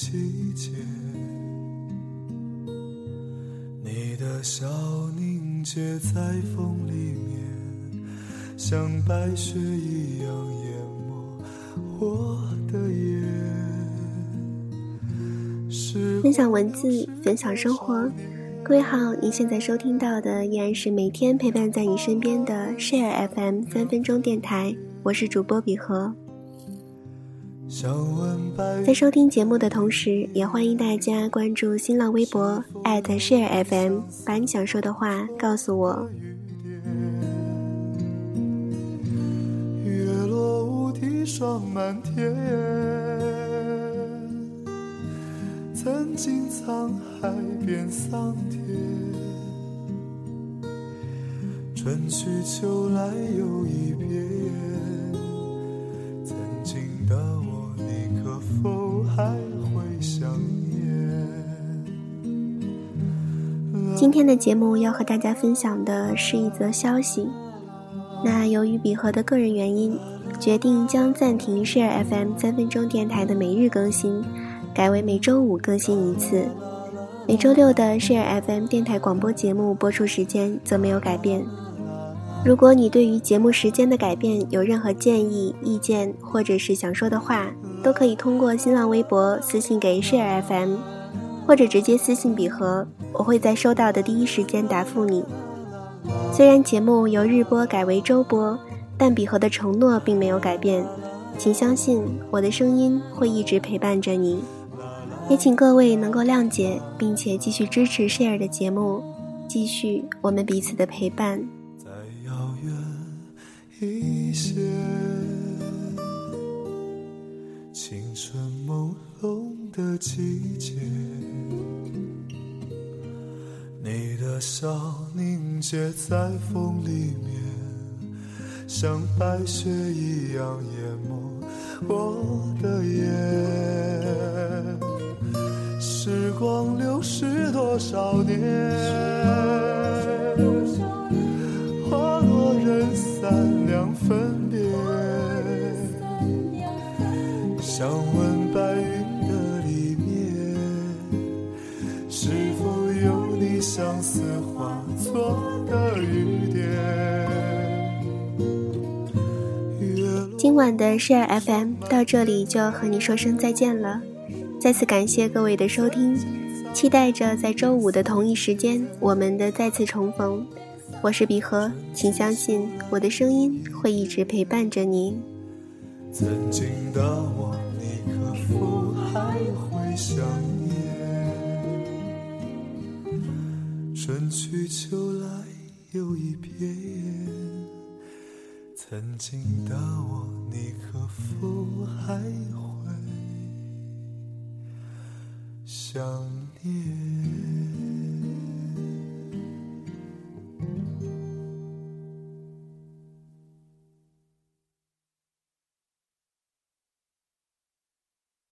季节，你的笑凝结在风里面，像白雪一样淹没我的眼。分享文字，分享生活。各位好，您现在收听到的依然是每天陪伴在你身边的 Share FM 三分钟电台，我是主播比和。在收听节目的同时，也欢迎大家关注新浪微博 @ShareFM，把你想说的话告诉我。月落乌啼霜满天，曾经沧海变桑田，春去秋来又一遍。今天的节目要和大家分享的是一则消息。那由于比和的个人原因，决定将暂停 Share FM 三分钟电台的每日更新，改为每周五更新一次。每周六的 Share FM 电台广播节目播出时间则没有改变。如果你对于节目时间的改变有任何建议、意见，或者是想说的话，都可以通过新浪微博私信给 Share FM。或者直接私信比和，我会在收到的第一时间答复你。虽然节目由日播改为周播，但比和的承诺并没有改变，请相信我的声音会一直陪伴着你。也请各位能够谅解，并且继续支持 Share 的节目，继续我们彼此的陪伴。再遥远一些，青春朦胧的季节。的笑凝结在风里面，像白雪一样淹没我的眼。时光流逝多少年，今晚的 Share FM 到这里就要和你说声再见了，再次感谢各位的收听，期待着在周五的同一时间我们的再次重逢。我是比和，请相信我的声音会一直陪伴着您。曾经的我，你可否还会想念？春去秋来又一遍，曾经的我，你可否还会想念？